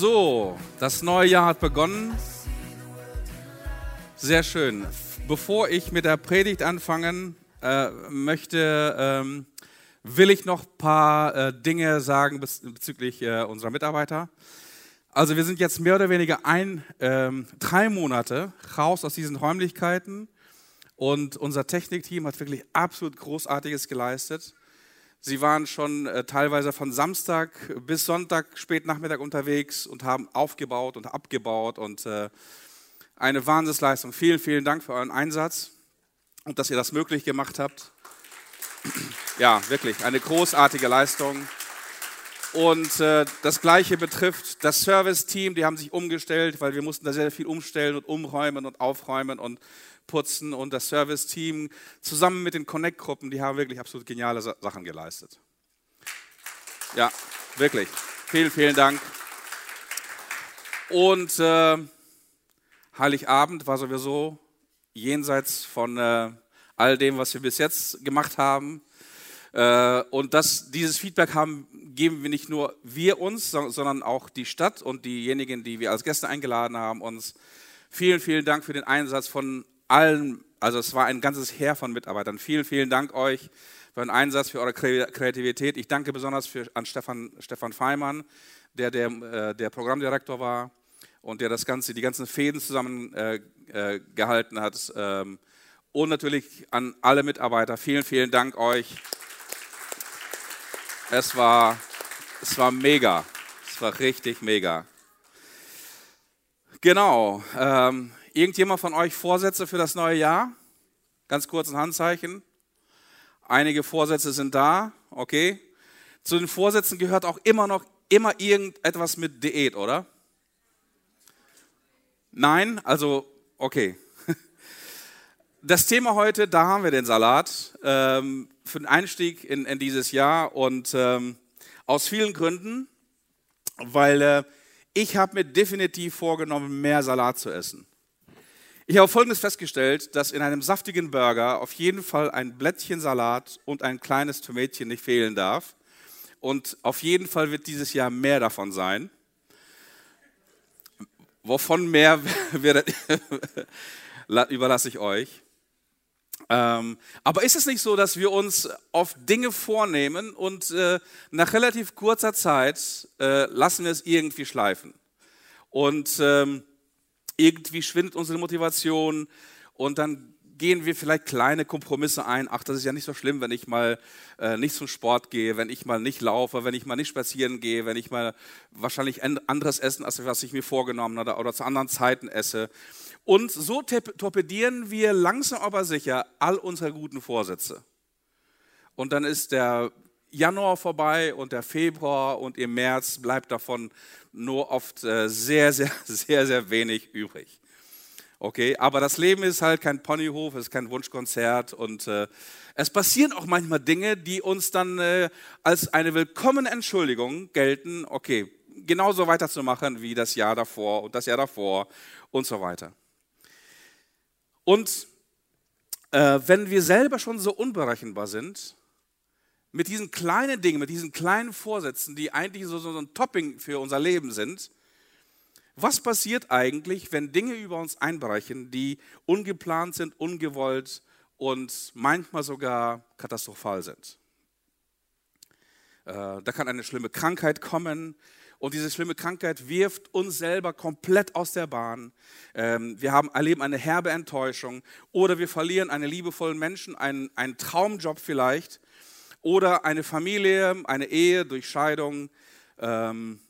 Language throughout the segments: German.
So, das neue Jahr hat begonnen. Sehr schön. Bevor ich mit der Predigt anfangen äh, möchte, ähm, will ich noch ein paar äh, Dinge sagen bezüglich äh, unserer Mitarbeiter. Also wir sind jetzt mehr oder weniger ein, ähm, drei Monate raus aus diesen Räumlichkeiten und unser Technikteam hat wirklich absolut Großartiges geleistet. Sie waren schon äh, teilweise von Samstag bis Sonntag spät Nachmittag unterwegs und haben aufgebaut und abgebaut und äh, eine Wahnsinnsleistung. Vielen, vielen Dank für euren Einsatz und dass ihr das möglich gemacht habt. Ja, wirklich eine großartige Leistung. Und äh, das Gleiche betrifft das Service-Team. Die haben sich umgestellt, weil wir mussten da sehr viel umstellen und umräumen und aufräumen und putzen. Und das Service-Team zusammen mit den Connect-Gruppen, die haben wirklich absolut geniale Sachen geleistet. Ja, wirklich. Vielen, vielen Dank. Und äh, Heiligabend war sowieso jenseits von äh, all dem, was wir bis jetzt gemacht haben. Äh, und das, dieses Feedback haben, geben wir nicht nur wir uns, sondern auch die Stadt und diejenigen, die wir als Gäste eingeladen haben, uns. Vielen, vielen Dank für den Einsatz von allen. Also es war ein ganzes Heer von Mitarbeitern. Vielen, vielen Dank euch für den Einsatz, für eure Kreativität. Ich danke besonders für, an Stefan, Stefan Feimann, der der, äh, der Programmdirektor war und der das Ganze, die ganzen Fäden zusammengehalten äh, äh, hat. Ähm, und natürlich an alle Mitarbeiter. Vielen, vielen Dank euch. Es war, es war mega. Es war richtig mega. Genau. Ähm, irgendjemand von euch Vorsätze für das neue Jahr? Ganz kurz ein Handzeichen. Einige Vorsätze sind da, okay. Zu den Vorsätzen gehört auch immer noch immer irgendetwas mit Diät, oder? Nein, also okay. Das Thema heute, da haben wir den Salat ähm, für den Einstieg in, in dieses Jahr und ähm, aus vielen Gründen, weil äh, ich habe mir definitiv vorgenommen, mehr Salat zu essen. Ich habe Folgendes festgestellt, dass in einem saftigen Burger auf jeden Fall ein Blättchen Salat und ein kleines Tomätchen nicht fehlen darf. Und auf jeden Fall wird dieses Jahr mehr davon sein. Wovon mehr überlasse ich euch. Ähm, aber ist es nicht so, dass wir uns oft Dinge vornehmen und äh, nach relativ kurzer Zeit äh, lassen wir es irgendwie schleifen? Und ähm, irgendwie schwindet unsere Motivation und dann gehen wir vielleicht kleine Kompromisse ein. Ach, das ist ja nicht so schlimm, wenn ich mal äh, nicht zum Sport gehe, wenn ich mal nicht laufe, wenn ich mal nicht spazieren gehe, wenn ich mal wahrscheinlich anderes essen, als was ich mir vorgenommen habe oder zu anderen Zeiten esse. Und so torpedieren wir langsam aber sicher all unsere guten Vorsätze. Und dann ist der Januar vorbei und der Februar und im März bleibt davon nur oft äh, sehr, sehr, sehr, sehr wenig übrig. Okay, aber das Leben ist halt kein Ponyhof, es ist kein Wunschkonzert und äh, es passieren auch manchmal Dinge, die uns dann äh, als eine willkommene Entschuldigung gelten, okay, genauso weiterzumachen wie das Jahr davor und das Jahr davor und so weiter. Und äh, wenn wir selber schon so unberechenbar sind, mit diesen kleinen Dingen, mit diesen kleinen Vorsätzen, die eigentlich so, so ein Topping für unser Leben sind, was passiert eigentlich, wenn Dinge über uns einbrechen, die ungeplant sind, ungewollt und manchmal sogar katastrophal sind? Äh, da kann eine schlimme Krankheit kommen, und diese schlimme Krankheit wirft uns selber komplett aus der Bahn. Ähm, wir haben, erleben eine herbe Enttäuschung oder wir verlieren einen liebevollen Menschen, einen, einen Traumjob vielleicht oder eine Familie, eine Ehe durch Scheidung. Ähm,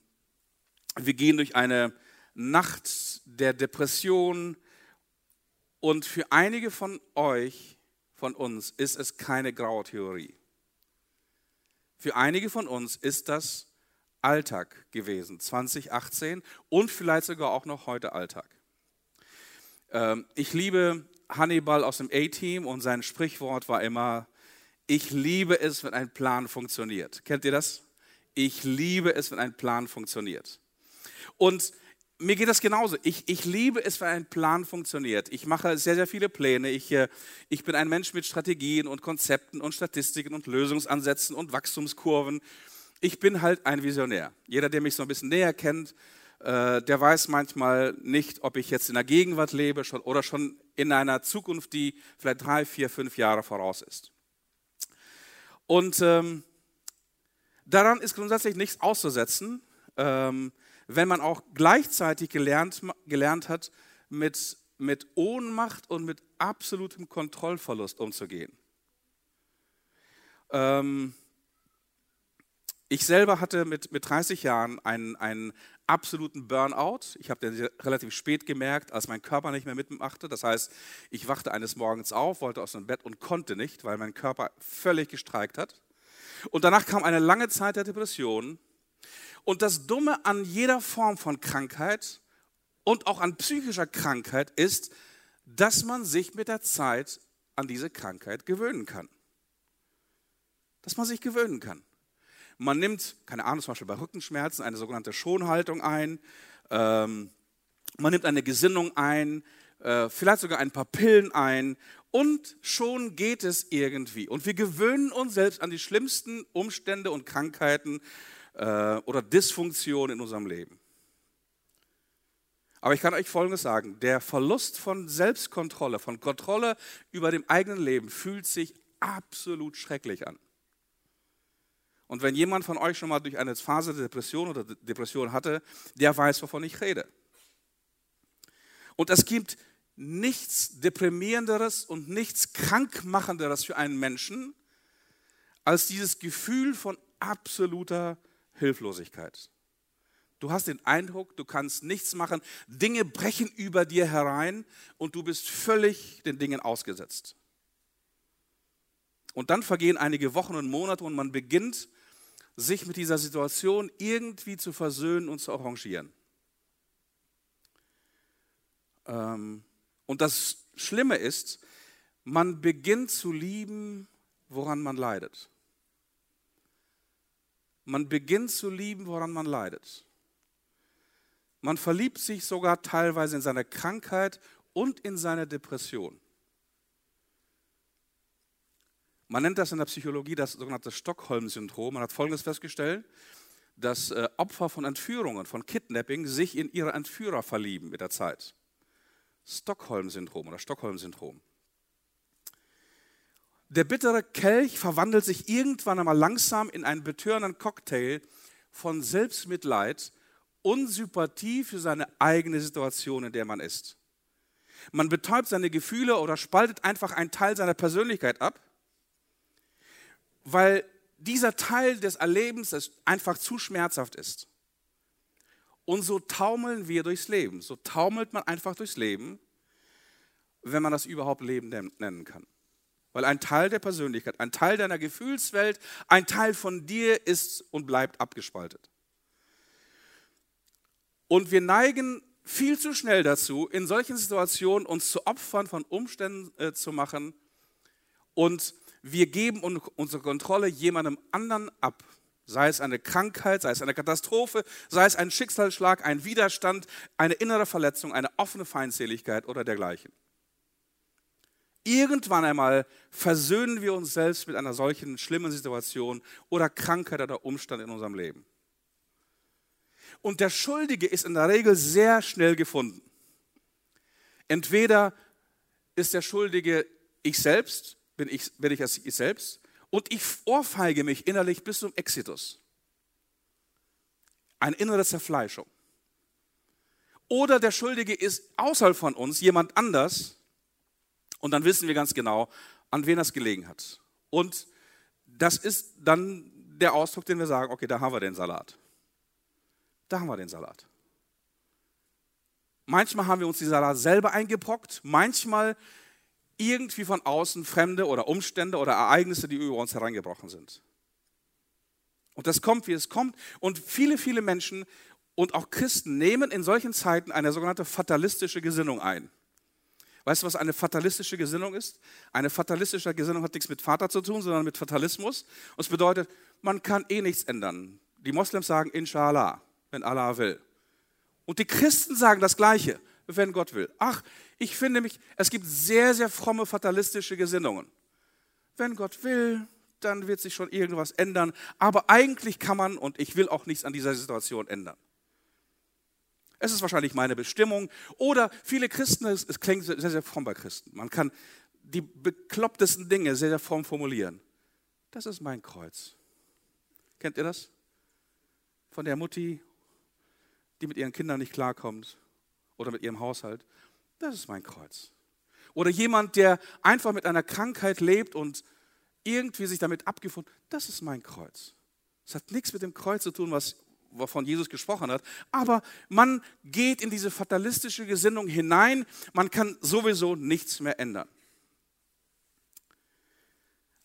wir gehen durch eine Nacht der Depression und für einige von euch, von uns, ist es keine graue Theorie. Für einige von uns ist das Alltag gewesen, 2018 und vielleicht sogar auch noch heute Alltag. Ähm, ich liebe Hannibal aus dem A-Team und sein Sprichwort war immer, ich liebe es, wenn ein Plan funktioniert. Kennt ihr das? Ich liebe es, wenn ein Plan funktioniert. Und mir geht das genauso. Ich, ich liebe es, wenn ein Plan funktioniert. Ich mache sehr, sehr viele Pläne. Ich, äh, ich bin ein Mensch mit Strategien und Konzepten und Statistiken und Lösungsansätzen und Wachstumskurven ich bin halt ein Visionär. Jeder, der mich so ein bisschen näher kennt, äh, der weiß manchmal nicht, ob ich jetzt in der Gegenwart lebe oder schon in einer Zukunft, die vielleicht drei, vier, fünf Jahre voraus ist. Und ähm, daran ist grundsätzlich nichts auszusetzen, ähm, wenn man auch gleichzeitig gelernt, gelernt hat, mit, mit Ohnmacht und mit absolutem Kontrollverlust umzugehen. Ähm, ich selber hatte mit, mit 30 Jahren einen, einen absoluten Burnout. Ich habe den relativ spät gemerkt, als mein Körper nicht mehr mitmachte. Das heißt, ich wachte eines Morgens auf, wollte aus dem Bett und konnte nicht, weil mein Körper völlig gestreikt hat. Und danach kam eine lange Zeit der Depression. Und das Dumme an jeder Form von Krankheit und auch an psychischer Krankheit ist, dass man sich mit der Zeit an diese Krankheit gewöhnen kann. Dass man sich gewöhnen kann. Man nimmt, keine Ahnung, zum Beispiel bei Rückenschmerzen eine sogenannte Schonhaltung ein. Ähm, man nimmt eine Gesinnung ein, äh, vielleicht sogar ein paar Pillen ein und schon geht es irgendwie. Und wir gewöhnen uns selbst an die schlimmsten Umstände und Krankheiten äh, oder Dysfunktionen in unserem Leben. Aber ich kann euch Folgendes sagen, der Verlust von Selbstkontrolle, von Kontrolle über dem eigenen Leben fühlt sich absolut schrecklich an. Und wenn jemand von euch schon mal durch eine Phase der Depression oder Depression hatte, der weiß, wovon ich rede. Und es gibt nichts deprimierenderes und nichts krankmachenderes für einen Menschen als dieses Gefühl von absoluter Hilflosigkeit. Du hast den Eindruck, du kannst nichts machen, Dinge brechen über dir herein und du bist völlig den Dingen ausgesetzt. Und dann vergehen einige Wochen und Monate und man beginnt sich mit dieser Situation irgendwie zu versöhnen und zu arrangieren. Ähm, und das Schlimme ist, man beginnt zu lieben, woran man leidet. Man beginnt zu lieben, woran man leidet. Man verliebt sich sogar teilweise in seine Krankheit und in seine Depression. Man nennt das in der Psychologie das sogenannte Stockholm-Syndrom. Man hat Folgendes festgestellt, dass äh, Opfer von Entführungen, von Kidnapping sich in ihre Entführer verlieben mit der Zeit. Stockholm-Syndrom oder Stockholm-Syndrom. Der bittere Kelch verwandelt sich irgendwann einmal langsam in einen betörenden Cocktail von Selbstmitleid und Sympathie für seine eigene Situation, in der man ist. Man betäubt seine Gefühle oder spaltet einfach einen Teil seiner Persönlichkeit ab weil dieser Teil des Erlebens einfach zu schmerzhaft ist. Und so taumeln wir durchs Leben. So taumelt man einfach durchs Leben, wenn man das überhaupt Leben nennen kann. Weil ein Teil der Persönlichkeit, ein Teil deiner Gefühlswelt, ein Teil von dir ist und bleibt abgespaltet. Und wir neigen viel zu schnell dazu, in solchen Situationen uns zu Opfern von Umständen äh, zu machen und wir geben unsere Kontrolle jemandem anderen ab. Sei es eine Krankheit, sei es eine Katastrophe, sei es ein Schicksalsschlag, ein Widerstand, eine innere Verletzung, eine offene Feindseligkeit oder dergleichen. Irgendwann einmal versöhnen wir uns selbst mit einer solchen schlimmen Situation oder Krankheit oder Umstand in unserem Leben. Und der Schuldige ist in der Regel sehr schnell gefunden. Entweder ist der Schuldige ich selbst bin ich, bin ich ich selbst und ich ohrfeige mich innerlich bis zum Exitus. Eine innere Zerfleischung. Oder der Schuldige ist außerhalb von uns, jemand anders, und dann wissen wir ganz genau, an wen das gelegen hat. Und das ist dann der Ausdruck, den wir sagen, okay, da haben wir den Salat. Da haben wir den Salat. Manchmal haben wir uns die Salat selber eingebrockt, manchmal irgendwie von außen fremde oder Umstände oder Ereignisse, die über uns hereingebrochen sind. Und das kommt, wie es kommt. Und viele, viele Menschen und auch Christen nehmen in solchen Zeiten eine sogenannte fatalistische Gesinnung ein. Weißt du, was eine fatalistische Gesinnung ist? Eine fatalistische Gesinnung hat nichts mit Vater zu tun, sondern mit Fatalismus. Und es bedeutet, man kann eh nichts ändern. Die Moslems sagen Inshallah, wenn Allah will. Und die Christen sagen das Gleiche wenn Gott will. Ach, ich finde mich, es gibt sehr, sehr fromme fatalistische Gesinnungen. Wenn Gott will, dann wird sich schon irgendwas ändern. Aber eigentlich kann man, und ich will auch nichts an dieser Situation ändern. Es ist wahrscheinlich meine Bestimmung. Oder viele Christen, es, es klingt sehr, sehr fromm bei Christen. Man kann die beklopptesten Dinge sehr, sehr fromm formulieren. Das ist mein Kreuz. Kennt ihr das? Von der Mutti, die mit ihren Kindern nicht klarkommt oder mit ihrem Haushalt. Das ist mein Kreuz. Oder jemand, der einfach mit einer Krankheit lebt und irgendwie sich damit abgefunden, das ist mein Kreuz. Es hat nichts mit dem Kreuz zu tun, was wovon Jesus gesprochen hat, aber man geht in diese fatalistische Gesinnung hinein, man kann sowieso nichts mehr ändern.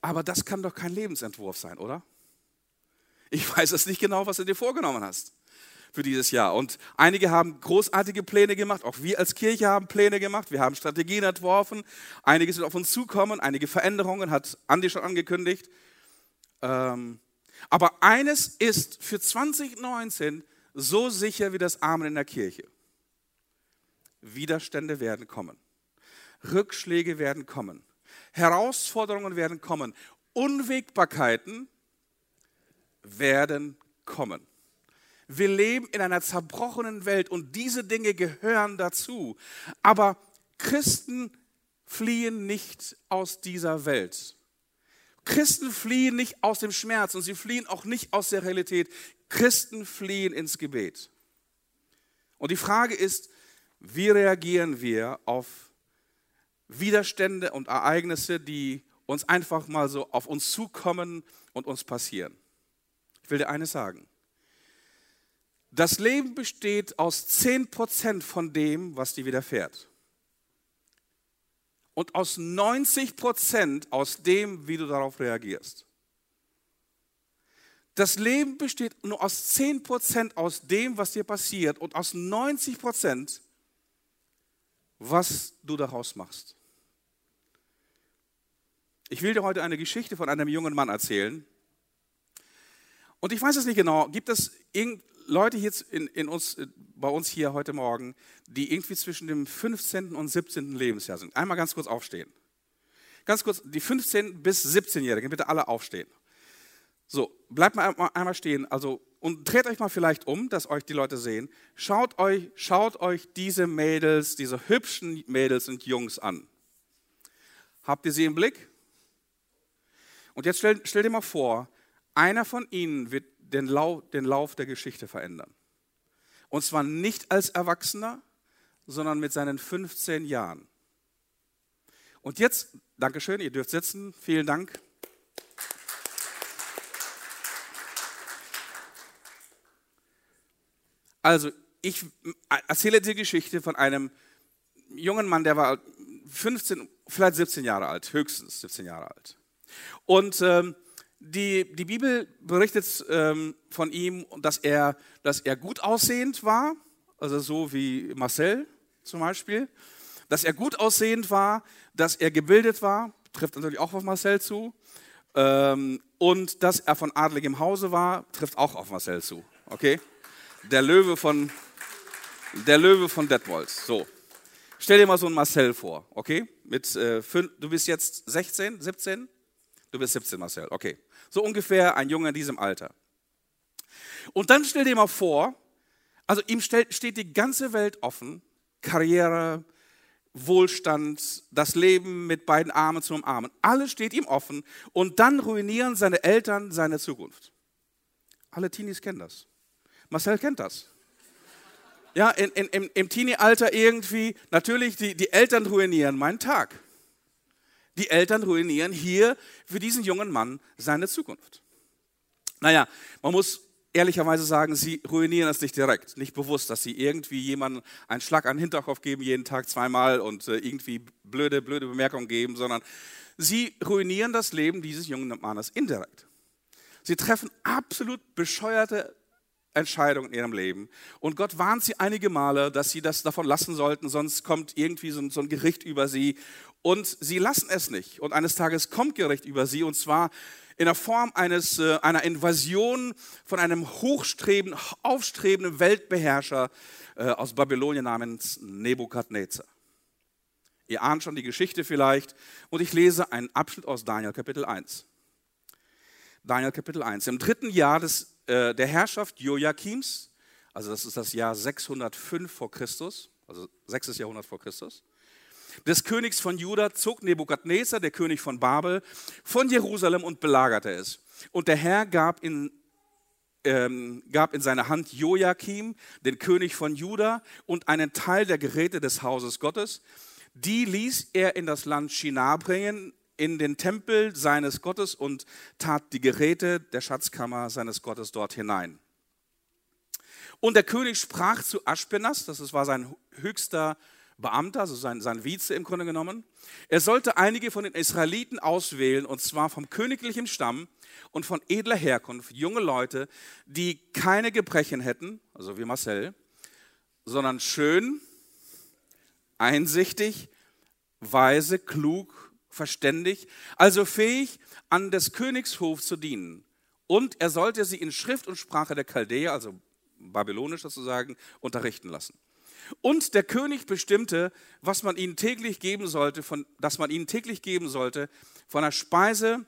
Aber das kann doch kein Lebensentwurf sein, oder? Ich weiß es nicht genau, was du dir vorgenommen hast für dieses Jahr. Und einige haben großartige Pläne gemacht, auch wir als Kirche haben Pläne gemacht, wir haben Strategien entworfen, einige sind auf uns zukommen, einige Veränderungen hat Andi schon angekündigt. Ähm, aber eines ist für 2019 so sicher wie das Amen in der Kirche. Widerstände werden kommen. Rückschläge werden kommen. Herausforderungen werden kommen. Unwägbarkeiten werden kommen. Wir leben in einer zerbrochenen Welt und diese Dinge gehören dazu. Aber Christen fliehen nicht aus dieser Welt. Christen fliehen nicht aus dem Schmerz und sie fliehen auch nicht aus der Realität. Christen fliehen ins Gebet. Und die Frage ist, wie reagieren wir auf Widerstände und Ereignisse, die uns einfach mal so auf uns zukommen und uns passieren? Ich will dir eines sagen. Das Leben besteht aus 10% von dem, was dir widerfährt und aus 90 Prozent aus dem, wie du darauf reagierst. Das Leben besteht nur aus 10 Prozent aus dem, was dir passiert und aus 90 Prozent, was du daraus machst. Ich will dir heute eine Geschichte von einem jungen Mann erzählen. Und ich weiß es nicht genau, gibt es Leute jetzt in, in uns, äh, bei uns hier heute Morgen, die irgendwie zwischen dem 15. und 17. Lebensjahr sind. Einmal ganz kurz aufstehen. Ganz kurz, die 15- bis 17-Jährigen, bitte alle aufstehen. So, bleibt mal einmal stehen. Also, und dreht euch mal vielleicht um, dass euch die Leute sehen. Schaut euch, schaut euch diese Mädels, diese hübschen Mädels und Jungs an. Habt ihr sie im Blick? Und jetzt stell, stell dir mal vor, einer von ihnen wird den Lauf, den Lauf der Geschichte verändern. Und zwar nicht als Erwachsener, sondern mit seinen 15 Jahren. Und jetzt, Dankeschön, ihr dürft sitzen, vielen Dank. Also, ich erzähle die Geschichte von einem jungen Mann, der war 15, vielleicht 17 Jahre alt, höchstens 17 Jahre alt. Und ähm, die, die Bibel berichtet ähm, von ihm, dass er, dass er gut aussehend war, also so wie Marcel zum Beispiel, dass er gut aussehend war, dass er gebildet war, trifft natürlich auch auf Marcel zu, ähm, und dass er von adligem Hause war, trifft auch auf Marcel zu. Okay? Der Löwe von, der Löwe von Detmold. So. Stell dir mal so einen Marcel vor, okay? Mit, äh, fünf, du bist jetzt 16, 17? Du bist 17, Marcel, okay. So ungefähr ein Junge in diesem Alter. Und dann stell dir mal vor, also ihm steht die ganze Welt offen, Karriere, Wohlstand, das Leben mit beiden Armen zu umarmen. Alles steht ihm offen und dann ruinieren seine Eltern seine Zukunft. Alle Teenies kennen das. Marcel kennt das. Ja, in, in, im, im Teenie-Alter irgendwie, natürlich, die, die Eltern ruinieren meinen Tag. Die Eltern ruinieren hier für diesen jungen Mann seine Zukunft. Naja, man muss ehrlicherweise sagen, sie ruinieren es nicht direkt, nicht bewusst, dass sie irgendwie jemandem einen Schlag an den Hinterkopf geben, jeden Tag zweimal und äh, irgendwie blöde, blöde Bemerkungen geben, sondern sie ruinieren das Leben dieses jungen Mannes indirekt. Sie treffen absolut bescheuerte Entscheidungen in ihrem Leben. Und Gott warnt sie einige Male, dass sie das davon lassen sollten, sonst kommt irgendwie so ein Gericht über sie und sie lassen es nicht. Und eines Tages kommt Gericht über sie, und zwar in der Form eines, äh, einer Invasion von einem hochstrebenden, aufstrebenden Weltbeherrscher äh, aus Babylonien namens Nebukadnezar. Ihr ahnt schon die Geschichte vielleicht. Und ich lese einen Abschnitt aus Daniel Kapitel 1. Daniel Kapitel 1. Im dritten Jahr des, äh, der Herrschaft Joachims, Also das ist das Jahr 605 vor Christus, also 6. Jahrhundert vor Christus. Des Königs von Juda zog Nebukadnezar, der König von Babel, von Jerusalem und belagerte es. Und der Herr gab in ähm, gab in seine Hand Joachim, den König von Juda, und einen Teil der Geräte des Hauses Gottes. Die ließ er in das Land Shinar bringen, in den Tempel seines Gottes und tat die Geräte der Schatzkammer seines Gottes dort hinein. Und der König sprach zu Aschpenas, das war sein höchster Beamter, also sein, sein Vize im Grunde genommen. Er sollte einige von den Israeliten auswählen, und zwar vom königlichen Stamm und von edler Herkunft, junge Leute, die keine Gebrechen hätten, also wie Marcel, sondern schön, einsichtig, weise, klug, verständig, also fähig, an des Königs Hof zu dienen. Und er sollte sie in Schrift und Sprache der Chaldäer, also babylonisch sozusagen, unterrichten lassen. Und der König bestimmte, was man ihnen täglich geben sollte, von, dass man ihnen täglich geben sollte von der Speise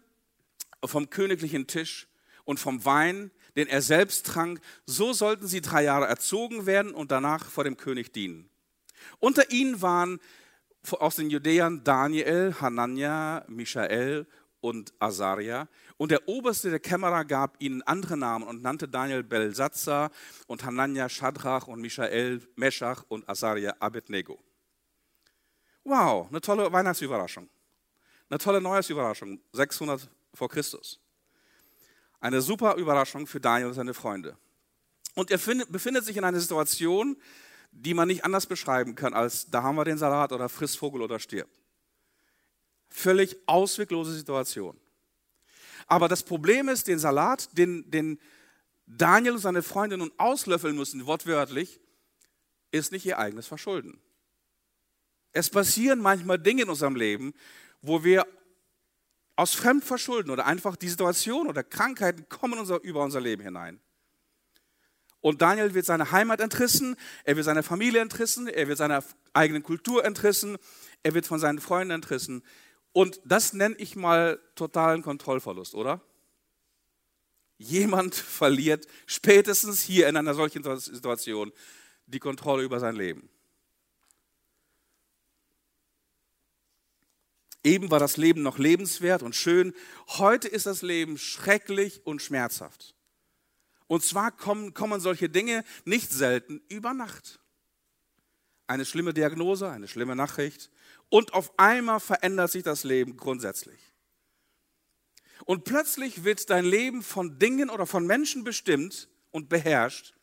vom königlichen Tisch und vom Wein, den er selbst trank. So sollten sie drei Jahre erzogen werden und danach vor dem König dienen. Unter ihnen waren aus den Judäern Daniel, Hanania, Michael und Asaria. Und der Oberste der Kämmerer gab ihnen andere Namen und nannte Daniel Belsatzar und Hanania Shadrach und Michael Meschach und Asaria Abednego. Wow, eine tolle Weihnachtsüberraschung. Eine tolle Neujahrsüberraschung, 600 vor Christus. Eine super Überraschung für Daniel und seine Freunde. Und er befindet sich in einer Situation, die man nicht anders beschreiben kann, als da haben wir den Salat oder friss Vogel oder stirb. Völlig ausweglose Situation. Aber das Problem ist, den Salat, den, den Daniel und seine Freunde nun auslöffeln müssen, wortwörtlich, ist nicht ihr eigenes Verschulden. Es passieren manchmal Dinge in unserem Leben, wo wir aus Fremdverschulden oder einfach die Situation oder Krankheiten kommen unser, über unser Leben hinein. Und Daniel wird seine Heimat entrissen, er wird seine Familie entrissen, er wird seiner eigenen Kultur entrissen, er wird von seinen Freunden entrissen. Und das nenne ich mal totalen Kontrollverlust, oder? Jemand verliert spätestens hier in einer solchen Situation die Kontrolle über sein Leben. Eben war das Leben noch lebenswert und schön. Heute ist das Leben schrecklich und schmerzhaft. Und zwar kommen, kommen solche Dinge nicht selten über Nacht. Eine schlimme Diagnose, eine schlimme Nachricht, und auf einmal verändert sich das Leben grundsätzlich. Und plötzlich wird dein Leben von Dingen oder von Menschen bestimmt und beherrscht,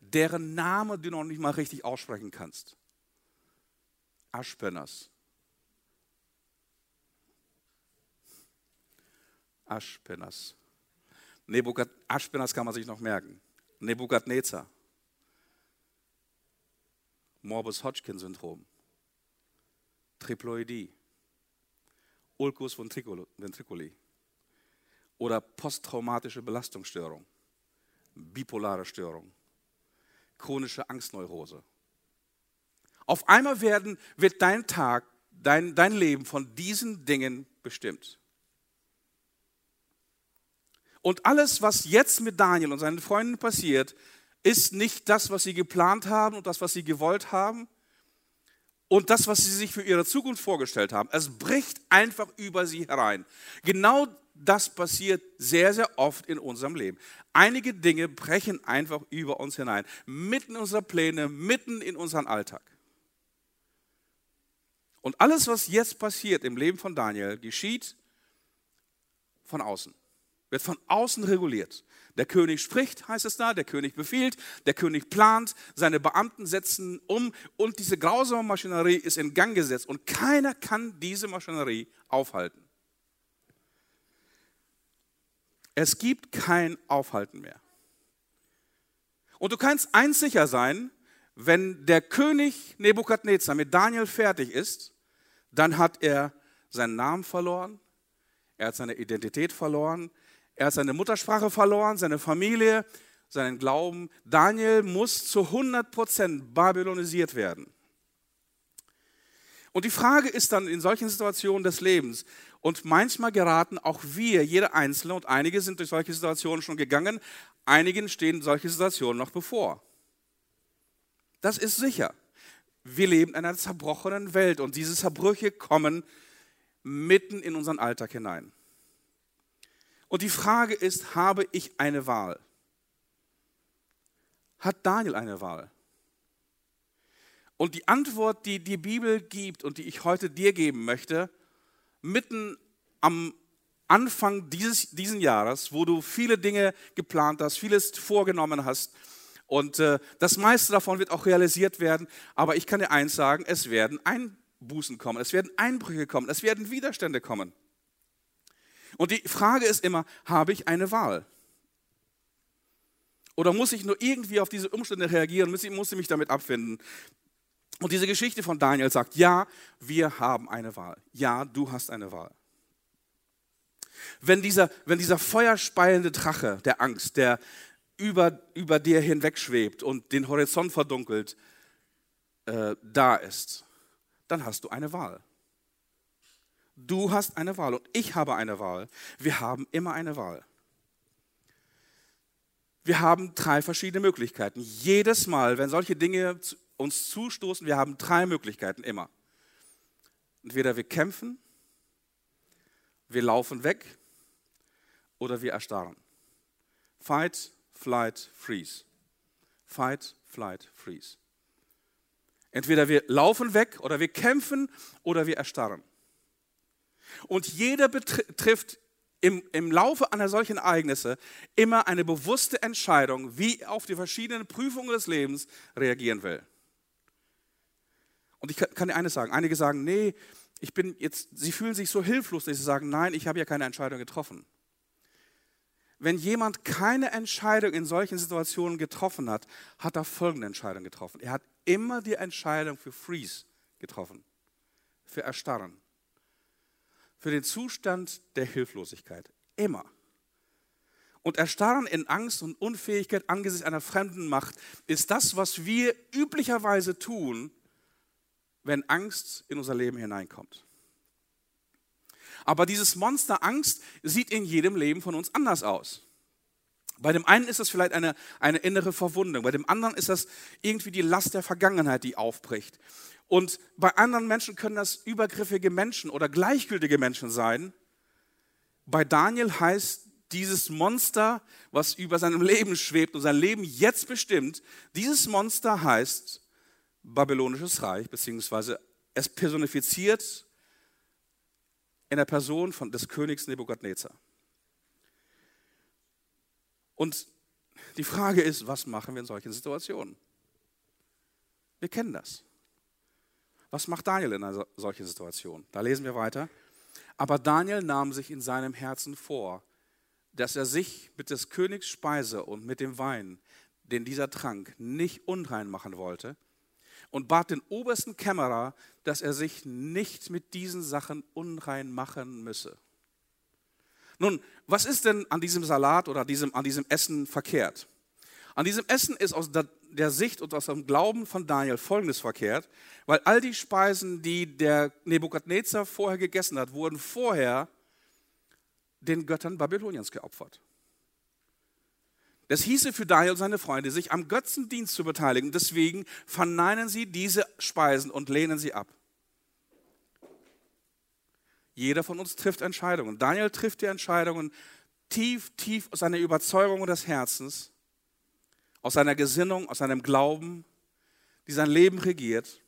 deren Name du noch nicht mal richtig aussprechen kannst. Aschpenas. Nebukad Aschpenas kann man sich noch merken. Nebukadnezar. Morbus-Hodgkin-Syndrom. Triploidie, Ulcus ventriculi oder posttraumatische Belastungsstörung, bipolare Störung, chronische Angstneurose. Auf einmal werden, wird dein Tag, dein, dein Leben von diesen Dingen bestimmt. Und alles, was jetzt mit Daniel und seinen Freunden passiert, ist nicht das, was sie geplant haben und das, was sie gewollt haben, und das, was sie sich für ihre Zukunft vorgestellt haben. Es bricht einfach über sie herein. Genau das passiert sehr, sehr oft in unserem Leben. Einige Dinge brechen einfach über uns hinein, mitten in unsere Pläne, mitten in unseren Alltag. Und alles, was jetzt passiert im Leben von Daniel, geschieht von außen, wird von außen reguliert. Der König spricht, heißt es da, der König befiehlt, der König plant, seine Beamten setzen um und diese grausame Maschinerie ist in Gang gesetzt und keiner kann diese Maschinerie aufhalten. Es gibt kein Aufhalten mehr. Und du kannst eins sicher sein, wenn der König Nebukadnezar mit Daniel fertig ist, dann hat er seinen Namen verloren, er hat seine Identität verloren, er hat seine Muttersprache verloren, seine Familie, seinen Glauben. Daniel muss zu 100% babylonisiert werden. Und die Frage ist dann in solchen Situationen des Lebens, und manchmal geraten auch wir, jeder Einzelne, und einige sind durch solche Situationen schon gegangen, einigen stehen solche Situationen noch bevor. Das ist sicher. Wir leben in einer zerbrochenen Welt und diese Zerbrüche kommen mitten in unseren Alltag hinein. Und die Frage ist, habe ich eine Wahl? Hat Daniel eine Wahl? Und die Antwort, die die Bibel gibt und die ich heute dir geben möchte, mitten am Anfang dieses diesen Jahres, wo du viele Dinge geplant hast, vieles vorgenommen hast und äh, das meiste davon wird auch realisiert werden, aber ich kann dir eins sagen, es werden Einbußen kommen, es werden Einbrüche kommen, es werden Widerstände kommen. Und die Frage ist immer, habe ich eine Wahl? Oder muss ich nur irgendwie auf diese Umstände reagieren, muss ich, muss ich mich damit abfinden? Und diese Geschichte von Daniel sagt, ja, wir haben eine Wahl. Ja, du hast eine Wahl. Wenn dieser, wenn dieser feuerspeiende Drache der Angst, der über, über dir hinwegschwebt und den Horizont verdunkelt, äh, da ist, dann hast du eine Wahl. Du hast eine Wahl und ich habe eine Wahl. Wir haben immer eine Wahl. Wir haben drei verschiedene Möglichkeiten. Jedes Mal, wenn solche Dinge uns zustoßen, wir haben drei Möglichkeiten immer. Entweder wir kämpfen, wir laufen weg oder wir erstarren. Fight, flight, freeze. Fight, flight, freeze. Entweder wir laufen weg oder wir kämpfen oder wir erstarren. Und jeder betrifft im, im Laufe einer solchen Ereignisse immer eine bewusste Entscheidung, wie er auf die verschiedenen Prüfungen des Lebens reagieren will. Und ich kann, kann dir eines sagen, einige sagen, nee, ich bin jetzt, sie fühlen sich so hilflos, dass sie sagen, nein, ich habe ja keine Entscheidung getroffen. Wenn jemand keine Entscheidung in solchen Situationen getroffen hat, hat er folgende Entscheidung getroffen. Er hat immer die Entscheidung für Freeze getroffen, für Erstarren für den Zustand der Hilflosigkeit. Immer. Und Erstarren in Angst und Unfähigkeit angesichts einer fremden Macht ist das, was wir üblicherweise tun, wenn Angst in unser Leben hineinkommt. Aber dieses Monster Angst sieht in jedem Leben von uns anders aus. Bei dem einen ist das vielleicht eine, eine innere Verwundung, bei dem anderen ist das irgendwie die Last der Vergangenheit, die aufbricht. Und bei anderen Menschen können das übergriffige Menschen oder gleichgültige Menschen sein. Bei Daniel heißt dieses Monster, was über seinem Leben schwebt und sein Leben jetzt bestimmt, dieses Monster heißt babylonisches Reich, beziehungsweise es personifiziert in der Person von, des Königs Nebukadnezar. Und die Frage ist, was machen wir in solchen Situationen? Wir kennen das. Was macht Daniel in einer solchen Situation? Da lesen wir weiter. Aber Daniel nahm sich in seinem Herzen vor, dass er sich mit des Königs Speise und mit dem Wein, den dieser trank, nicht unrein machen wollte und bat den obersten Kämmerer, dass er sich nicht mit diesen Sachen unrein machen müsse. Nun, was ist denn an diesem Salat oder diesem, an diesem Essen verkehrt? An diesem Essen ist aus der, der Sicht und aus dem Glauben von Daniel Folgendes verkehrt, weil all die Speisen, die der Nebukadnezar vorher gegessen hat, wurden vorher den Göttern Babyloniens geopfert. Das hieße für Daniel und seine Freunde, sich am Götzendienst zu beteiligen. Deswegen verneinen sie diese Speisen und lehnen sie ab. Jeder von uns trifft Entscheidungen. Daniel trifft die Entscheidungen tief, tief aus seiner Überzeugung des Herzens aus seiner Gesinnung, aus seinem Glauben, die sein Leben regiert.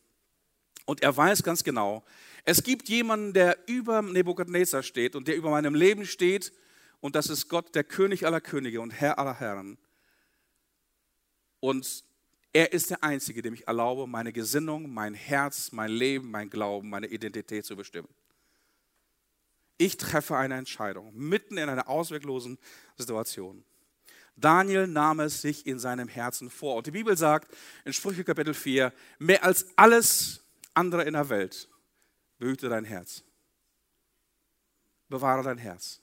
Und er weiß ganz genau, es gibt jemanden, der über Nebukadnezar steht und der über meinem Leben steht. Und das ist Gott, der König aller Könige und Herr aller Herren. Und er ist der Einzige, dem ich erlaube, meine Gesinnung, mein Herz, mein Leben, mein Glauben, meine Identität zu bestimmen. Ich treffe eine Entscheidung mitten in einer ausweglosen Situation. Daniel nahm es sich in seinem Herzen vor. Und die Bibel sagt in Sprüche Kapitel 4, mehr als alles andere in der Welt, behüte dein Herz. Bewahre dein Herz.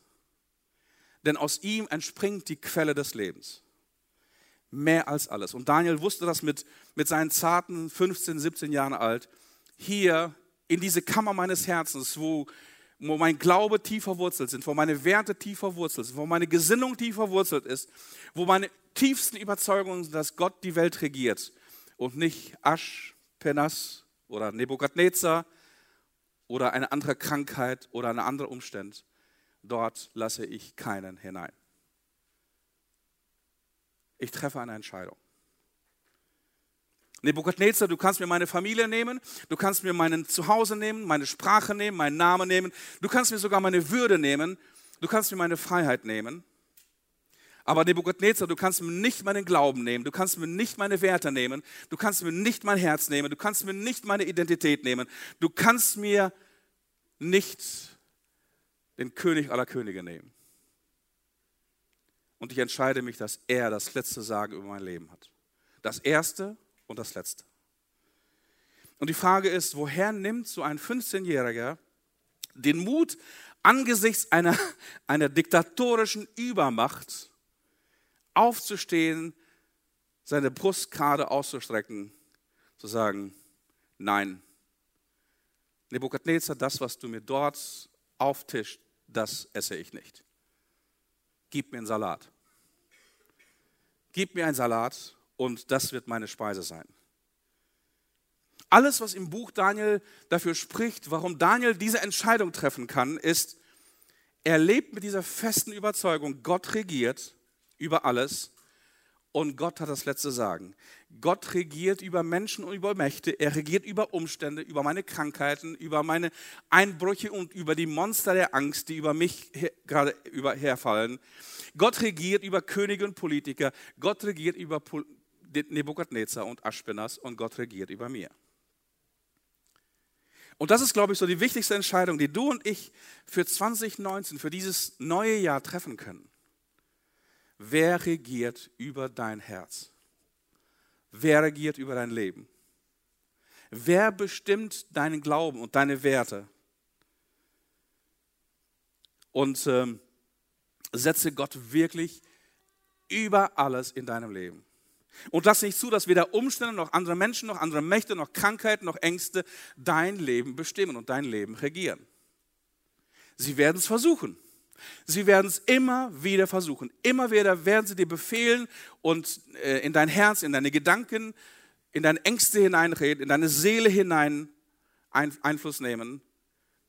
Denn aus ihm entspringt die Quelle des Lebens. Mehr als alles. Und Daniel wusste das mit, mit seinen zarten 15, 17 Jahren alt. Hier in diese Kammer meines Herzens, wo wo mein Glaube tief verwurzelt sind, wo meine Werte tief verwurzelt sind, wo meine Gesinnung tief verwurzelt ist, wo meine tiefsten Überzeugungen sind, dass Gott die Welt regiert und nicht Aschpenas oder Nebukadnezar oder eine andere Krankheit oder ein anderer Umstand. Dort lasse ich keinen hinein. Ich treffe eine Entscheidung. Nebukadnezar, du kannst mir meine Familie nehmen, du kannst mir mein Zuhause nehmen, meine Sprache nehmen, meinen Namen nehmen, du kannst mir sogar meine Würde nehmen, du kannst mir meine Freiheit nehmen. Aber Nebukadnezar, du kannst mir nicht meinen Glauben nehmen, du kannst mir nicht meine Werte nehmen, du kannst mir nicht mein Herz nehmen, du kannst mir nicht meine Identität nehmen, du kannst mir nicht den König aller Könige nehmen. Und ich entscheide mich, dass er das letzte Sagen über mein Leben hat. Das erste und das letzte. Und die Frage ist, woher nimmt so ein 15-Jähriger den Mut, angesichts einer, einer diktatorischen Übermacht aufzustehen, seine Brust gerade auszustrecken, zu sagen, nein, Nebukadnezar, das, was du mir dort auftischt, das esse ich nicht. Gib mir einen Salat. Gib mir einen Salat und das wird meine Speise sein. Alles, was im Buch Daniel dafür spricht, warum Daniel diese Entscheidung treffen kann, ist, er lebt mit dieser festen Überzeugung, Gott regiert über alles und Gott hat das letzte Sagen. Gott regiert über Menschen und über Mächte, er regiert über Umstände, über meine Krankheiten, über meine Einbrüche und über die Monster der Angst, die über mich gerade herfallen. Gott regiert über Könige und Politiker, Gott regiert über Nebukadnezar und Aschpenas und Gott regiert über mir. Und das ist, glaube ich, so die wichtigste Entscheidung, die du und ich für 2019, für dieses neue Jahr treffen können. Wer regiert über dein Herz? Wer regiert über dein Leben? Wer bestimmt deinen Glauben und deine Werte? Und ähm, setze Gott wirklich über alles in deinem Leben. Und lass nicht zu, dass weder Umstände noch andere Menschen noch andere Mächte noch Krankheiten noch Ängste dein Leben bestimmen und dein Leben regieren. Sie werden es versuchen. Sie werden es immer wieder versuchen. Immer wieder werden sie dir befehlen und äh, in dein Herz, in deine Gedanken, in deine Ängste hineinreden, in deine Seele hinein Einfluss nehmen,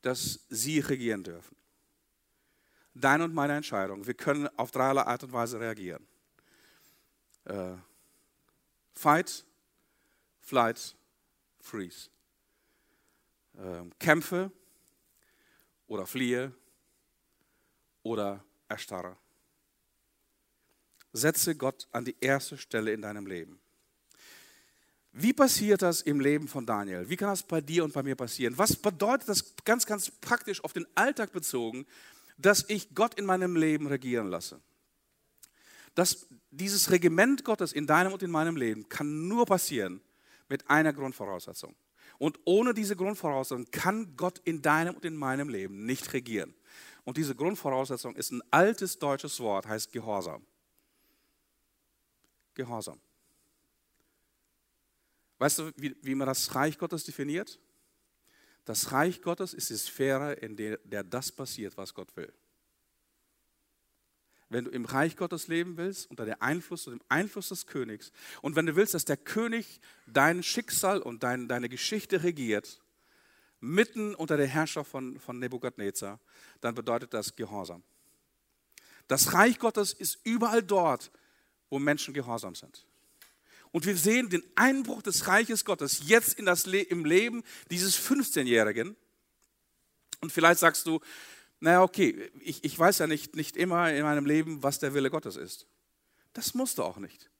dass sie regieren dürfen. Deine und meine Entscheidung. Wir können auf dreierlei Art und Weise reagieren. Fight, flight, freeze. Äh, kämpfe oder fliehe oder erstarre. Setze Gott an die erste Stelle in deinem Leben. Wie passiert das im Leben von Daniel? Wie kann das bei dir und bei mir passieren? Was bedeutet das ganz, ganz praktisch auf den Alltag bezogen, dass ich Gott in meinem Leben regieren lasse? Das, dieses Regiment Gottes in deinem und in meinem Leben kann nur passieren mit einer Grundvoraussetzung. Und ohne diese Grundvoraussetzung kann Gott in deinem und in meinem Leben nicht regieren. Und diese Grundvoraussetzung ist ein altes deutsches Wort, heißt Gehorsam. Gehorsam. Weißt du, wie, wie man das Reich Gottes definiert? Das Reich Gottes ist die Sphäre, in der, der das passiert, was Gott will. Wenn du im Reich Gottes leben willst, unter dem Einfluss, unter dem Einfluss des Königs, und wenn du willst, dass der König dein Schicksal und dein, deine Geschichte regiert, mitten unter der Herrschaft von, von Nebukadnezar, dann bedeutet das Gehorsam. Das Reich Gottes ist überall dort, wo Menschen gehorsam sind. Und wir sehen den Einbruch des Reiches Gottes jetzt in das Le im Leben dieses 15-Jährigen. Und vielleicht sagst du, naja, okay, ich, ich weiß ja nicht, nicht immer in meinem Leben, was der Wille Gottes ist. Das musst du auch nicht.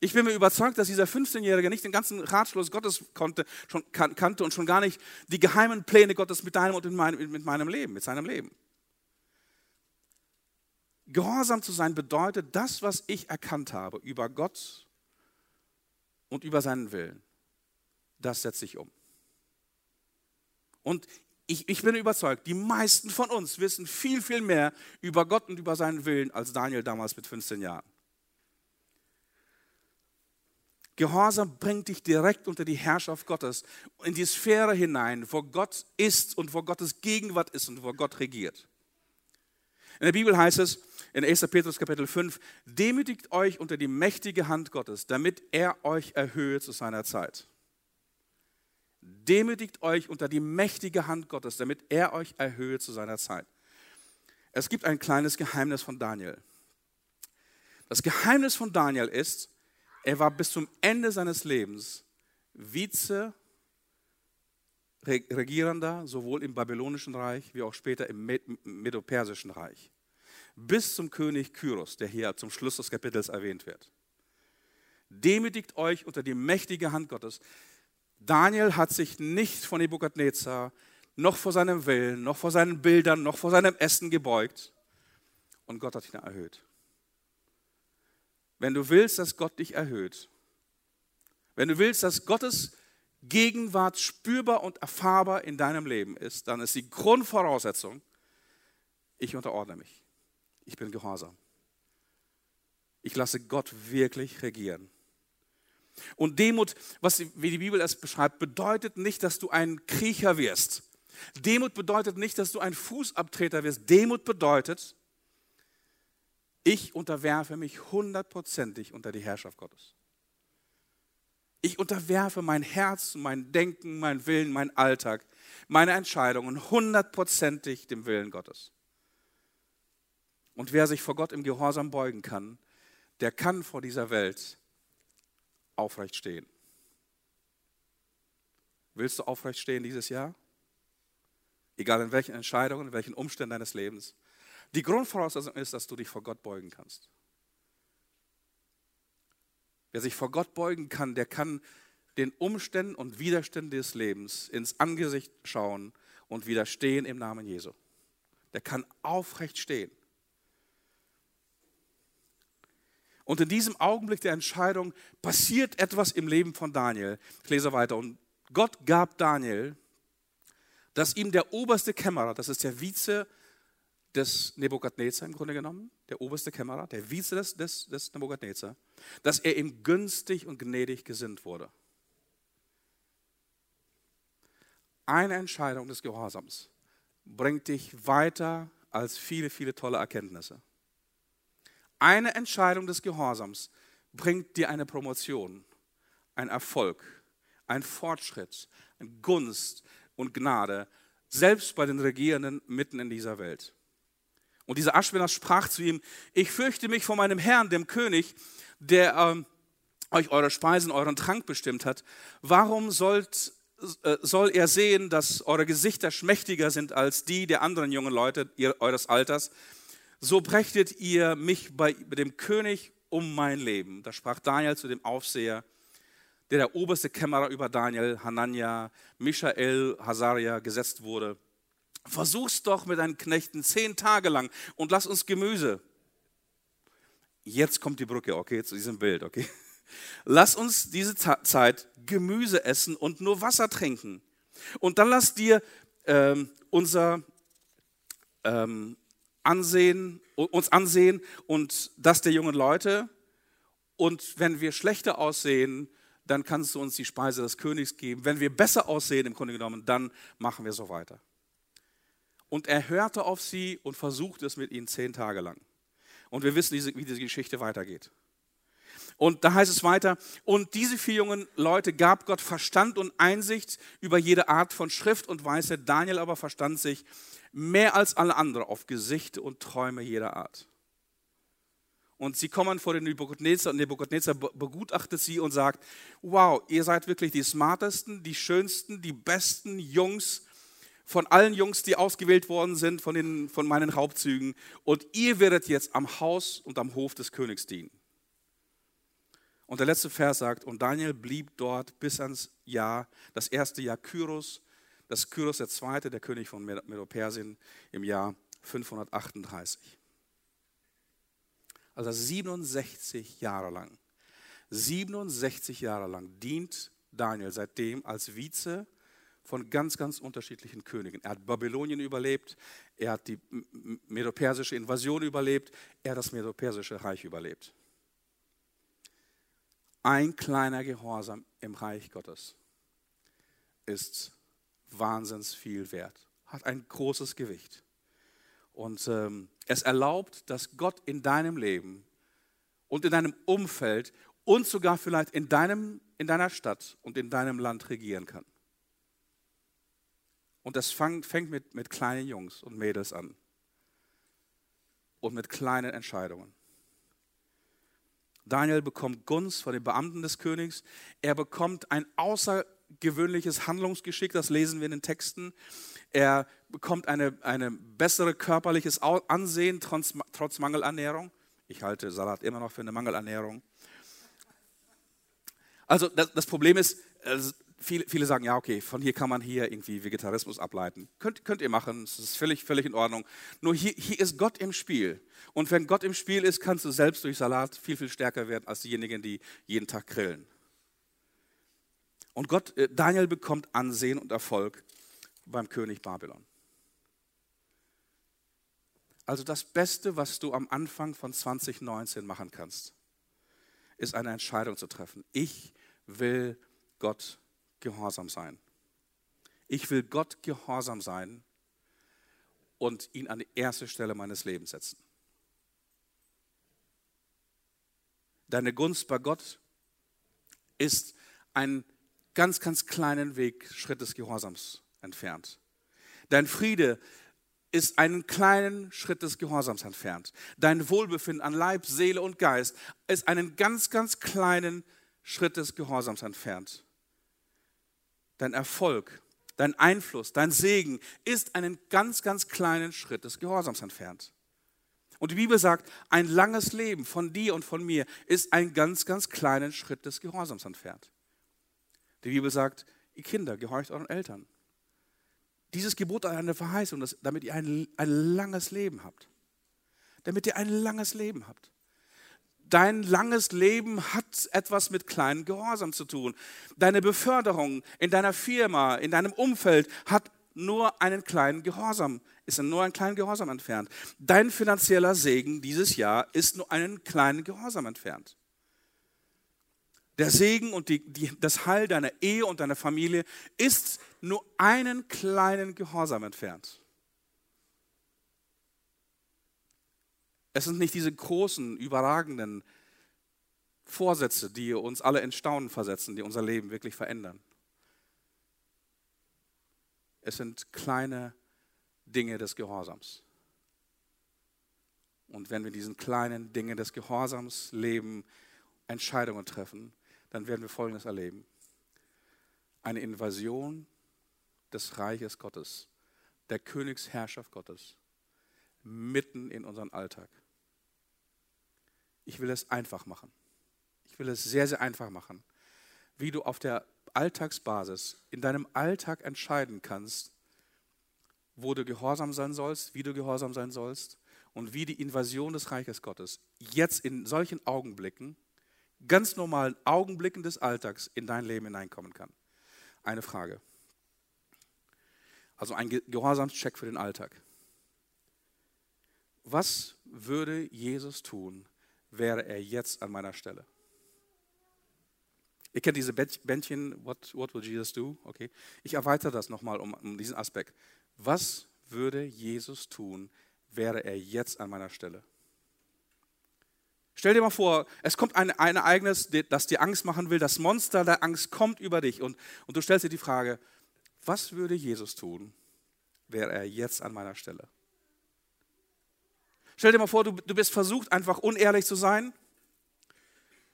Ich bin mir überzeugt, dass dieser 15-Jährige nicht den ganzen Ratschluss Gottes konnte, schon, kan kannte und schon gar nicht die geheimen Pläne Gottes mit deinem und meinem, mit meinem Leben, mit seinem Leben. Gehorsam zu sein bedeutet, das, was ich erkannt habe über Gott und über seinen Willen, das setze ich um. Und ich, ich, bin überzeugt, die meisten von uns wissen viel, viel mehr über Gott und über seinen Willen als Daniel damals mit 15 Jahren. Gehorsam bringt dich direkt unter die Herrschaft Gottes, in die Sphäre hinein, wo Gott ist und wo Gottes Gegenwart ist und wo Gott regiert. In der Bibel heißt es in 1. Petrus Kapitel 5, demütigt euch unter die mächtige Hand Gottes, damit er euch erhöhe zu seiner Zeit. Demütigt euch unter die mächtige Hand Gottes, damit er euch erhöhe zu seiner Zeit. Es gibt ein kleines Geheimnis von Daniel. Das Geheimnis von Daniel ist, er war bis zum Ende seines Lebens Vize-Regierender, sowohl im babylonischen Reich wie auch später im Medo-Persischen Reich. Bis zum König Kyros, der hier zum Schluss des Kapitels erwähnt wird. Demütigt euch unter die mächtige Hand Gottes. Daniel hat sich nicht von Nebukadnezar, noch vor seinem Willen, noch vor seinen Bildern, noch vor seinem Essen gebeugt. Und Gott hat ihn erhöht. Wenn du willst, dass Gott dich erhöht, wenn du willst, dass Gottes Gegenwart spürbar und erfahrbar in deinem Leben ist, dann ist die Grundvoraussetzung, ich unterordne mich. Ich bin gehorsam. Ich lasse Gott wirklich regieren. Und Demut, was wie die Bibel es beschreibt, bedeutet nicht, dass du ein Kriecher wirst. Demut bedeutet nicht, dass du ein Fußabtreter wirst. Demut bedeutet, ich unterwerfe mich hundertprozentig unter die Herrschaft Gottes. Ich unterwerfe mein Herz, mein Denken, mein Willen, mein Alltag, meine Entscheidungen hundertprozentig dem Willen Gottes. Und wer sich vor Gott im Gehorsam beugen kann, der kann vor dieser Welt aufrecht stehen. Willst du aufrecht stehen dieses Jahr? Egal in welchen Entscheidungen, in welchen Umständen deines Lebens. Die Grundvoraussetzung ist, dass du dich vor Gott beugen kannst. Wer sich vor Gott beugen kann, der kann den Umständen und Widerständen des Lebens ins Angesicht schauen und widerstehen im Namen Jesu. Der kann aufrecht stehen. Und in diesem Augenblick der Entscheidung passiert etwas im Leben von Daniel. Ich lese weiter. Und Gott gab Daniel, dass ihm der oberste Kämmerer, das ist der Vize des Nebukadnezar im Grunde genommen, der oberste Kämmerer, der Vize des, des, des Nebukadnezar, dass er ihm günstig und gnädig gesinnt wurde. Eine Entscheidung des Gehorsams bringt dich weiter als viele, viele tolle Erkenntnisse. Eine Entscheidung des Gehorsams bringt dir eine Promotion, ein Erfolg, ein Fortschritt, eine Gunst und Gnade, selbst bei den Regierenden mitten in dieser Welt. Und dieser Aschwenas sprach zu ihm, ich fürchte mich vor meinem Herrn, dem König, der ähm, euch eure Speisen, euren Trank bestimmt hat. Warum sollt, äh, soll er sehen, dass eure Gesichter schmächtiger sind als die der anderen jungen Leute eures Alters? So brächtet ihr mich bei dem König um mein Leben. Da sprach Daniel zu dem Aufseher, der der oberste Kämmerer über Daniel, Hanania, Michael, Hazaria gesetzt wurde. Versuch's doch mit deinen Knechten zehn Tage lang und lass uns Gemüse. Jetzt kommt die Brücke, okay, zu diesem Bild, okay. Lass uns diese Zeit Gemüse essen und nur Wasser trinken. Und dann lass dir ähm, unser ähm, Ansehen, uns ansehen und das der jungen Leute. Und wenn wir schlechter aussehen, dann kannst du uns die Speise des Königs geben. Wenn wir besser aussehen, im Grunde genommen, dann machen wir so weiter. Und er hörte auf sie und versuchte es mit ihnen zehn Tage lang. Und wir wissen, wie diese Geschichte weitergeht. Und da heißt es weiter, und diese vier jungen Leute gab Gott Verstand und Einsicht über jede Art von Schrift und Weisheit. Daniel aber verstand sich mehr als alle anderen auf Gesichte und Träume jeder Art. Und sie kommen vor den Nebukadnezar und Nebukadnezar begutachtet sie und sagt, wow, ihr seid wirklich die smartesten, die schönsten, die besten Jungs von allen Jungs, die ausgewählt worden sind von, den, von meinen Raubzügen. Und ihr werdet jetzt am Haus und am Hof des Königs dienen. Und der letzte Vers sagt, und Daniel blieb dort bis ans Jahr, das erste Jahr Kyros, das Kyros der zweite, der König von Medo-Persien im Jahr 538. Also 67 Jahre lang, 67 Jahre lang dient Daniel seitdem als Vize von ganz, ganz unterschiedlichen Königen. Er hat Babylonien überlebt, er hat die medopersische Invasion überlebt, er hat das medopersische Reich überlebt. Ein kleiner Gehorsam im Reich Gottes ist wahnsinns viel wert, hat ein großes Gewicht. Und ähm, es erlaubt, dass Gott in deinem Leben und in deinem Umfeld und sogar vielleicht in, deinem, in deiner Stadt und in deinem Land regieren kann. Und das fang, fängt mit, mit kleinen Jungs und Mädels an und mit kleinen Entscheidungen. Daniel bekommt Gunst von den Beamten des Königs. Er bekommt ein außergewöhnliches Handlungsgeschick, das lesen wir in den Texten. Er bekommt eine, eine bessere körperliches Ansehen trotz, trotz Mangelernährung. Ich halte Salat immer noch für eine Mangelernährung. Also das, das Problem ist, viele, viele sagen, ja, okay, von hier kann man hier irgendwie Vegetarismus ableiten. Könnt, könnt ihr machen, das ist völlig, völlig in Ordnung. Nur hier, hier ist Gott im Spiel. Und wenn Gott im Spiel ist, kannst du selbst durch Salat viel, viel stärker werden als diejenigen, die jeden Tag grillen. Und Gott, äh, Daniel bekommt Ansehen und Erfolg beim König Babylon. Also das Beste, was du am Anfang von 2019 machen kannst, ist eine Entscheidung zu treffen. Ich will Gott gehorsam sein. Ich will Gott gehorsam sein und ihn an die erste Stelle meines Lebens setzen. Deine Gunst bei Gott ist ein ganz, ganz kleinen Weg, Schritt des Gehorsams entfernt. Dein Friede ist einen kleinen Schritt des Gehorsams entfernt. Dein Wohlbefinden an Leib, Seele und Geist ist einen ganz, ganz kleinen Schritt des Gehorsams entfernt dein Erfolg, dein Einfluss, dein Segen ist einen ganz, ganz kleinen Schritt des Gehorsams entfernt. Und die Bibel sagt, ein langes Leben von dir und von mir ist einen ganz, ganz kleinen Schritt des Gehorsams entfernt. Die Bibel sagt, ihr Kinder, gehorcht euren Eltern. Dieses Gebot hat eine Verheißung, damit ihr ein, ein langes Leben habt. Damit ihr ein langes Leben habt dein langes Leben hat etwas mit kleinen Gehorsam zu tun. Deine Beförderung in deiner Firma, in deinem Umfeld hat nur einen kleinen Gehorsam, ist nur einen kleinen Gehorsam entfernt. Dein finanzieller Segen dieses Jahr ist nur einen kleinen Gehorsam entfernt. Der Segen und die, die, das Heil deiner Ehe und deiner Familie ist nur einen kleinen Gehorsam entfernt. Es sind nicht diese großen, überragenden Vorsätze, die uns alle in Staunen versetzen, die unser Leben wirklich verändern. Es sind kleine Dinge des Gehorsams. Und wenn wir diesen kleinen Dingen des Gehorsams leben, Entscheidungen treffen, dann werden wir Folgendes erleben. Eine Invasion des Reiches Gottes, der Königsherrschaft Gottes, mitten in unseren Alltag. Ich will es einfach machen. Ich will es sehr, sehr einfach machen. Wie du auf der Alltagsbasis in deinem Alltag entscheiden kannst, wo du gehorsam sein sollst, wie du gehorsam sein sollst und wie die Invasion des Reiches Gottes jetzt in solchen Augenblicken, ganz normalen Augenblicken des Alltags in dein Leben hineinkommen kann. Eine Frage. Also ein Gehorsamscheck für den Alltag. Was würde Jesus tun, wäre er jetzt an meiner Stelle. Ihr kennt diese Bändchen, what, what will Jesus do? Okay. Ich erweitere das nochmal um, um diesen Aspekt. Was würde Jesus tun, wäre er jetzt an meiner Stelle? Stell dir mal vor, es kommt ein, ein Ereignis, das dir Angst machen will, das Monster der Angst kommt über dich und, und du stellst dir die Frage, was würde Jesus tun, wäre er jetzt an meiner Stelle? Stell dir mal vor, du, du bist versucht, einfach unehrlich zu sein.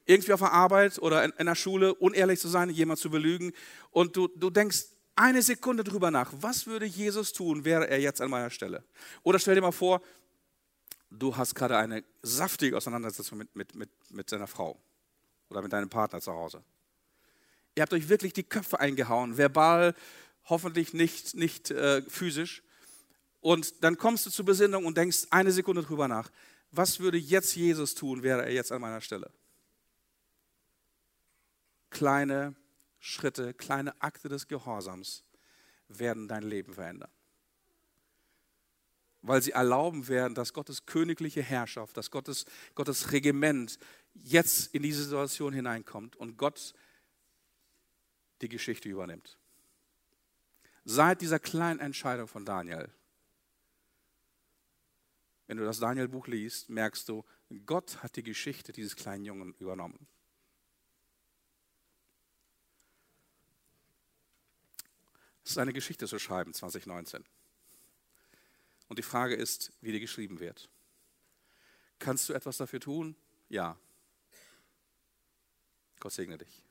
Irgendwie auf der Arbeit oder in, in der Schule unehrlich zu sein, jemand zu belügen. Und du, du denkst eine Sekunde drüber nach, was würde Jesus tun, wäre er jetzt an meiner Stelle? Oder stell dir mal vor, du hast gerade eine saftige Auseinandersetzung mit, mit, mit, mit deiner Frau oder mit deinem Partner zu Hause. Ihr habt euch wirklich die Köpfe eingehauen, verbal, hoffentlich nicht, nicht äh, physisch. Und dann kommst du zur Besinnung und denkst eine Sekunde drüber nach. Was würde jetzt Jesus tun, wäre er jetzt an meiner Stelle? Kleine Schritte, kleine Akte des Gehorsams werden dein Leben verändern. Weil sie erlauben werden, dass Gottes königliche Herrschaft, dass Gottes, Gottes Regiment jetzt in diese Situation hineinkommt und Gott die Geschichte übernimmt. Seit dieser kleinen Entscheidung von Daniel wenn du das Daniel-Buch liest, merkst du, Gott hat die Geschichte dieses kleinen Jungen übernommen. Es ist eine Geschichte zu schreiben, 2019. Und die Frage ist, wie die geschrieben wird. Kannst du etwas dafür tun? Ja. Gott segne dich.